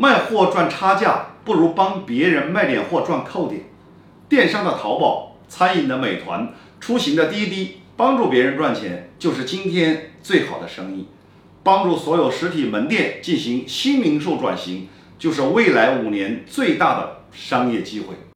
卖货赚差价不如帮别人卖点货赚扣点。电商的淘宝餐饮的美团出行的滴滴帮助别人赚钱就是今天最好的生意。帮助所有实体门店进行新零售转型就是未来五年最大的商业机会。